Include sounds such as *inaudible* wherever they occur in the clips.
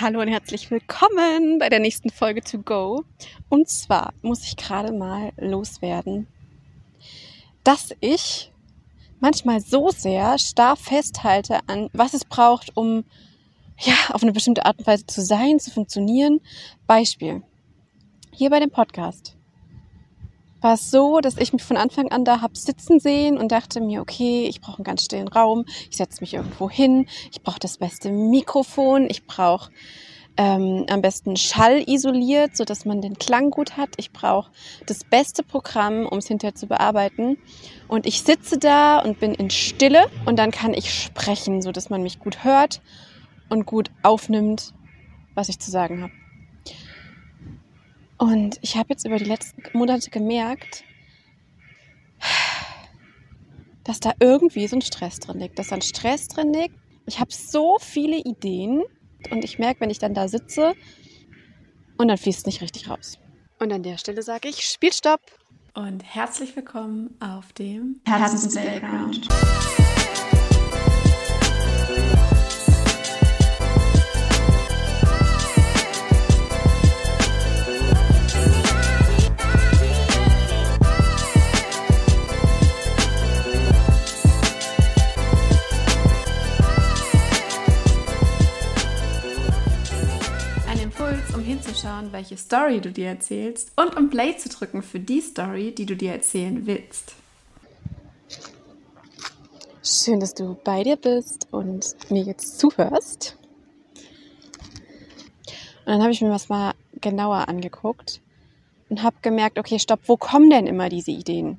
Hallo und herzlich willkommen bei der nächsten Folge To Go. Und zwar muss ich gerade mal loswerden, dass ich manchmal so sehr starr festhalte an, was es braucht, um ja, auf eine bestimmte Art und Weise zu sein, zu funktionieren. Beispiel. Hier bei dem Podcast war es so, dass ich mich von Anfang an da hab sitzen sehen und dachte mir, okay, ich brauche einen ganz stillen Raum, ich setze mich irgendwo hin, ich brauche das beste Mikrofon, ich brauche ähm, am besten Schall isoliert, so dass man den Klang gut hat. Ich brauche das beste Programm, um es hinterher zu bearbeiten. Und ich sitze da und bin in Stille und dann kann ich sprechen, so dass man mich gut hört und gut aufnimmt, was ich zu sagen habe. Und ich habe jetzt über die letzten Monate gemerkt, dass da irgendwie so ein Stress drin liegt, dass da ein Stress drin liegt. Ich habe so viele Ideen und ich merke, wenn ich dann da sitze und dann fließt es nicht richtig raus. Und an der Stelle sage ich, Spielstopp. Und herzlich willkommen auf dem Herzens Playground. Hinzuschauen, welche Story du dir erzählst und um Play zu drücken für die Story, die du dir erzählen willst. Schön, dass du bei dir bist und mir jetzt zuhörst. Und dann habe ich mir was mal genauer angeguckt und habe gemerkt, okay, stopp, wo kommen denn immer diese Ideen?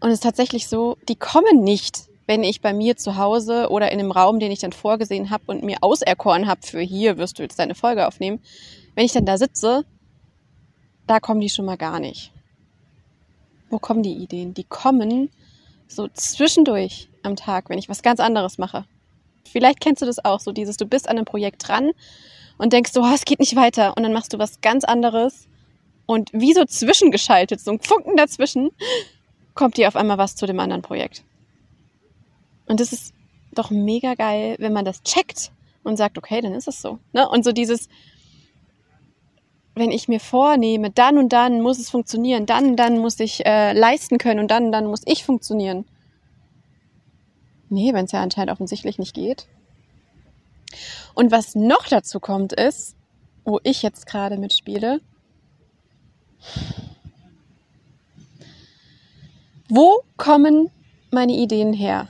Und es ist tatsächlich so, die kommen nicht wenn ich bei mir zu Hause oder in einem Raum, den ich dann vorgesehen habe und mir auserkoren habe, für hier wirst du jetzt deine Folge aufnehmen, wenn ich dann da sitze, da kommen die schon mal gar nicht. Wo kommen die Ideen? Die kommen so zwischendurch am Tag, wenn ich was ganz anderes mache. Vielleicht kennst du das auch, so dieses, du bist an einem Projekt dran und denkst so, oh, es geht nicht weiter und dann machst du was ganz anderes und wie so zwischengeschaltet, so ein Funken dazwischen, kommt dir auf einmal was zu dem anderen Projekt. Und das ist doch mega geil, wenn man das checkt und sagt, okay, dann ist es so. Ne? Und so dieses, wenn ich mir vornehme, dann und dann muss es funktionieren, dann und dann muss ich äh, leisten können und dann und dann muss ich funktionieren. Nee, wenn es ja anscheinend offensichtlich nicht geht. Und was noch dazu kommt, ist, wo ich jetzt gerade mitspiele, wo kommen meine Ideen her?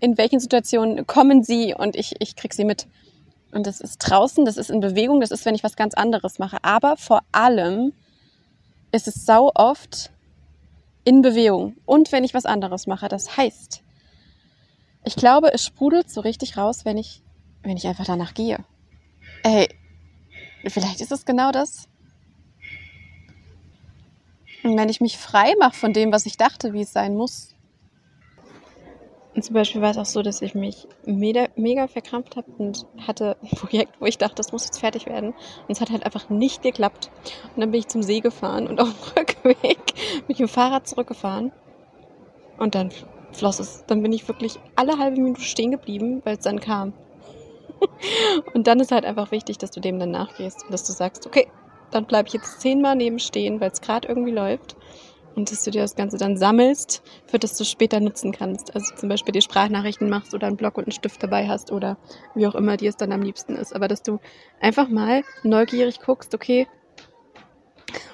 In welchen Situationen kommen sie und ich, ich kriege sie mit. Und das ist draußen, das ist in Bewegung, das ist, wenn ich was ganz anderes mache. Aber vor allem ist es sau oft in Bewegung und wenn ich was anderes mache. Das heißt, ich glaube, es sprudelt so richtig raus, wenn ich, wenn ich einfach danach gehe. Ey, vielleicht ist es genau das. Und wenn ich mich frei mache von dem, was ich dachte, wie es sein muss, und zum Beispiel war es auch so, dass ich mich mega, mega verkrampft habe und hatte ein *laughs* Projekt, wo ich dachte, das muss jetzt fertig werden. Und es hat halt einfach nicht geklappt. Und dann bin ich zum See gefahren und *laughs* auf dem Rückweg mit dem Fahrrad zurückgefahren. Und dann floss es. Dann bin ich wirklich alle halbe Minute stehen geblieben, weil es dann kam. *laughs* und dann ist halt einfach wichtig, dass du dem dann nachgehst und dass du sagst, okay, dann bleibe ich jetzt zehnmal neben stehen, weil es gerade irgendwie läuft und dass du dir das Ganze dann sammelst, für das du später nutzen kannst. Also zum Beispiel die Sprachnachrichten machst oder einen Block und einen Stift dabei hast oder wie auch immer dir es dann am liebsten ist. Aber dass du einfach mal neugierig guckst, okay,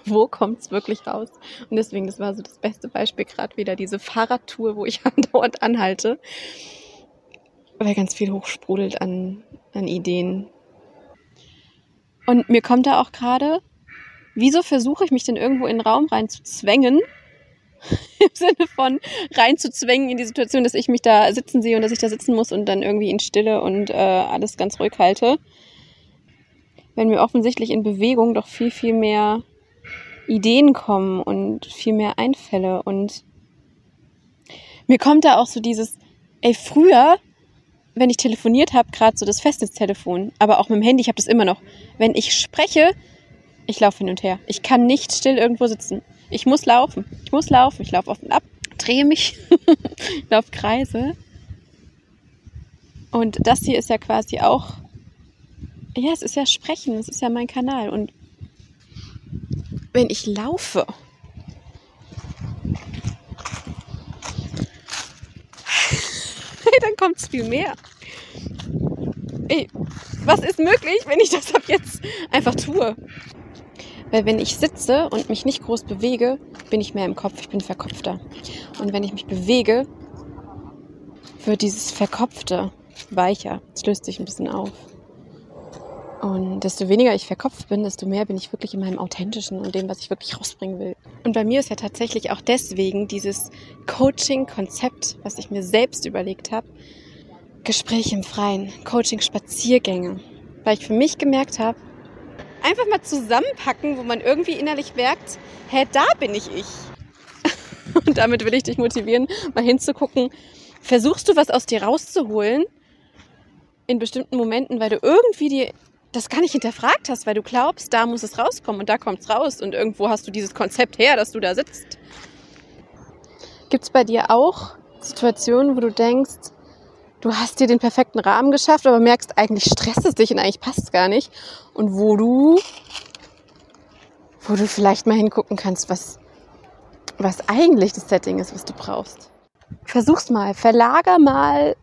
wo kommt es wirklich raus? Und deswegen, das war so das beste Beispiel gerade wieder, diese Fahrradtour, wo ich *laughs* andauernd anhalte, weil ganz viel hochsprudelt an, an Ideen. Und mir kommt da auch gerade, wieso versuche ich mich denn irgendwo in den Raum reinzuzwängen? *laughs* Im Sinne von reinzuzwängen in die Situation, dass ich mich da sitzen sehe und dass ich da sitzen muss und dann irgendwie in Stille und äh, alles ganz ruhig halte. Wenn mir offensichtlich in Bewegung doch viel, viel mehr Ideen kommen und viel mehr Einfälle und mir kommt da auch so dieses, ey, früher, wenn ich telefoniert habe, gerade so das Festnetztelefon, aber auch mit dem Handy, ich habe das immer noch. Wenn ich spreche, ich laufe hin und her. Ich kann nicht still irgendwo sitzen. Ich muss laufen. Ich muss laufen. Ich laufe auf und ab, drehe mich, *laughs* laufe Kreise. Und das hier ist ja quasi auch ja, es ist ja Sprechen, es ist ja mein Kanal. Und wenn ich laufe, *laughs* dann kommt es viel mehr. Ey, was ist möglich, wenn ich das ab jetzt einfach tue? Weil wenn ich sitze und mich nicht groß bewege, bin ich mehr im Kopf, ich bin verkopfter. Und wenn ich mich bewege, wird dieses Verkopfte weicher. Es löst sich ein bisschen auf. Und desto weniger ich verkopft bin, desto mehr bin ich wirklich in meinem Authentischen und dem, was ich wirklich rausbringen will. Und bei mir ist ja tatsächlich auch deswegen dieses Coaching-Konzept, was ich mir selbst überlegt habe, Gespräche im Freien, Coaching-Spaziergänge. Weil ich für mich gemerkt habe, einfach mal zusammenpacken, wo man irgendwie innerlich merkt, hä, da bin ich ich. *laughs* Und damit will ich dich motivieren, mal hinzugucken, versuchst du was aus dir rauszuholen in bestimmten Momenten, weil du irgendwie die das gar nicht hinterfragt hast, weil du glaubst, da muss es rauskommen und da kommt es raus und irgendwo hast du dieses Konzept her, dass du da sitzt. Gibt es bei dir auch Situationen, wo du denkst, du hast dir den perfekten Rahmen geschafft, aber merkst, eigentlich stresst es dich und eigentlich passt es gar nicht und wo du, wo du vielleicht mal hingucken kannst, was, was eigentlich das Setting ist, was du brauchst. Versuch's mal, verlager mal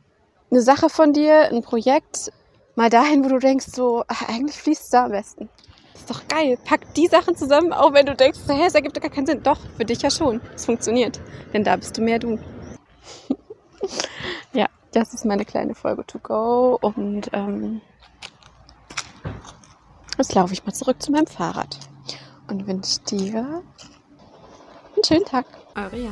eine Sache von dir, ein Projekt mal dahin, wo du denkst, so, ach, eigentlich fließt es da am besten. Das ist doch geil. Pack die Sachen zusammen, auch wenn du denkst, hä, es ergibt doch gar keinen Sinn. Doch, für dich ja schon. Es funktioniert. Denn da bist du mehr du. *laughs* das ist meine kleine Folge to go. Und ähm, jetzt laufe ich mal zurück zu meinem Fahrrad und wünsche dir einen schönen Tag. Jana.